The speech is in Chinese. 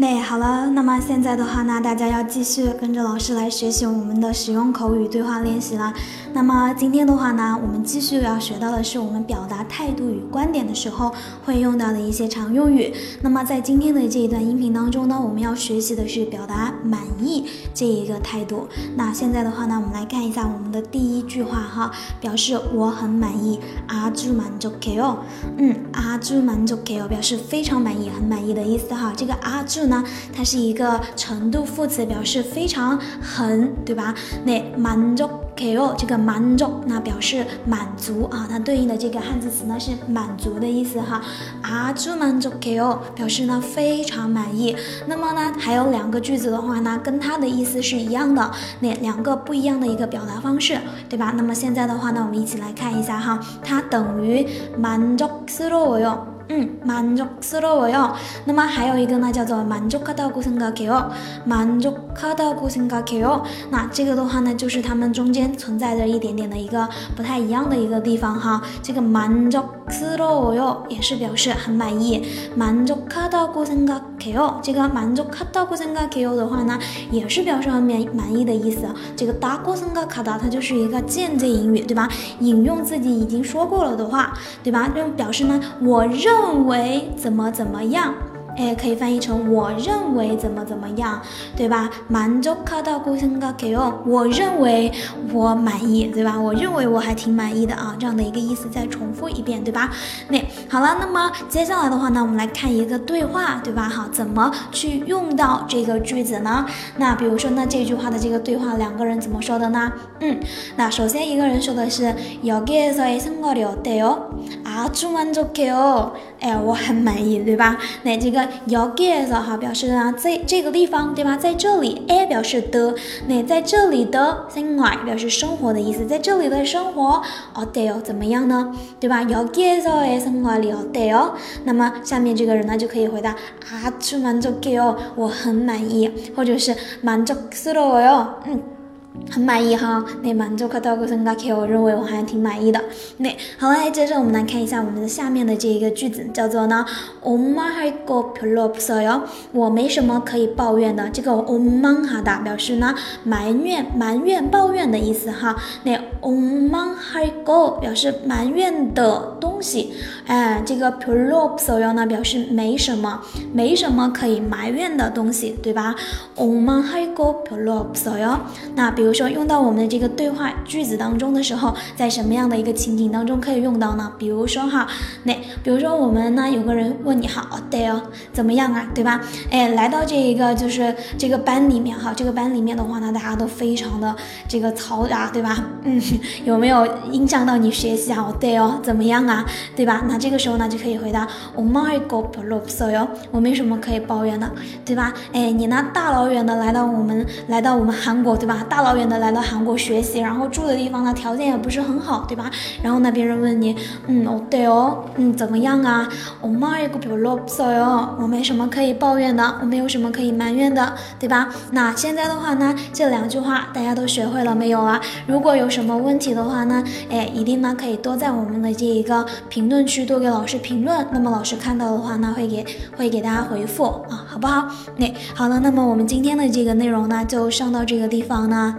那好了，那么现在的话呢，大家要继续跟着老师来学习我们的实用口语对话练习了。那么今天的话呢，我们继续要学到的是我们表达态度与观点的时候会用到的一些常用语。那么在今天的这一段音频当中呢，我们要学习的是表达满意这一个态度。那现在的话呢，我们来看一下我们的第一句话哈，表示我很满意，阿朱满足给哦，嗯，阿朱满足给哦，表示非常满意、很满意的意思哈。这个阿朱呢，它是一个程度副词，表示非常很，对吧？那满足。ko 这个满足，那表示满足啊，它对应的这个汉字词呢是满足的意思哈。啊，주满足 ko 表示呢非常满意。那么呢还有两个句子的话呢，跟它的意思是一样的，那两个不一样的一个表达方式，对吧？那么现在的话呢，我们一起来看一下哈，它等于满足스러워 요。 嗯，满足스러워 요。 那么还有一个呢，叫做만족하다고생각해 요。 만족하다고생각해 요。 那这个的话呢，就是它们中间 存在着一点点的一个不太一样的一个地方哈。这个만족스러워 요， 也是表示很满意。만족하다고생각해 요。 这个만족하다고생각해 요的话呢，也是表示很满满意的意思。这个다고생각하다它就是一个间接引语，对吧？引用自己已经说过了的话，对吧？就表示呢，我认。认为怎么怎么样？ 哎，可以翻译成我认为怎么怎么样，对吧？满足卡到古森嘎给哦，我认为我满意，对吧？我认为我还挺满意的啊，这样的一个意思再重复一遍，对吧？那好了，那么接下来的话呢，我们来看一个对话，对吧？好，怎么去用到这个句子呢？那比如说呢，这句话的这个对话，两个人怎么说的呢？嗯，那首先一个人说的是여기에서의생활이어때요아주만족해 요。 哎，我很满意，对吧？那这个。要 get 哈，表示呢，在这个地方，对吧？在这里，a 表示的，那在这里的 thing 表示生活的意思，在这里的生活，哦对哦，怎么样呢？对吧？要 get 到诶，生活里哦对哦。那么下面这个人呢，就可以回答啊，出满足给哦，我很满意，或者是满足스러워 요， 嗯。 很满意哈，那满足卡到个生嘎 K，我认为我还挺满意的。那好了，接着我们来看一下我们的下面的这一个句子，叫做呢，엄마할거별로없어 요， 我没什么可以抱怨的。这个엄마哈的表示呢埋怨、埋怨、抱怨的意思哈。那엄마할거表示埋怨的东西，哎，这个별로없어 요呢表示没什么，没什么可以埋怨的东西，对吧？엄마할거별로없어 요。 那 比如。说用到我们的这个对话句子当中的时候，在什么样的一个情景当中可以用到呢？比如说哈，那比如说我们呢有个人问你好，对哦，怎么样啊，对吧？哎，来到这一个就是这个班里面哈，这个班里面的话呢，大家都非常的这个嘈杂，对吧？嗯，有没有影响到你学习啊？哦对哦，怎么样啊？对吧？那这个时候呢就可以回答我没个不啰嗦哟，我没什么可以抱怨的，对吧？哎，你呢大老远的来到我们来到我们韩国，对吧？大老远。来到韩国学习，然后住的地方呢条件也不是很好，对吧？然后呢，别人问你，嗯，哦对哦，嗯，怎么样啊？我妈一个별로없어 요， 我没什么可以抱怨的，我没有什么可以埋怨的，对吧？那现在的话呢，这两句话大家都学会了没有啊？如果有什么问题的话呢，哎，一定呢可以多在我们的这一个评论区多给老师评论，那么老师看到的话呢，会给会给大家回复啊，好不好？那好了，那么我们今天的这个内容呢，就上到这个地方呢。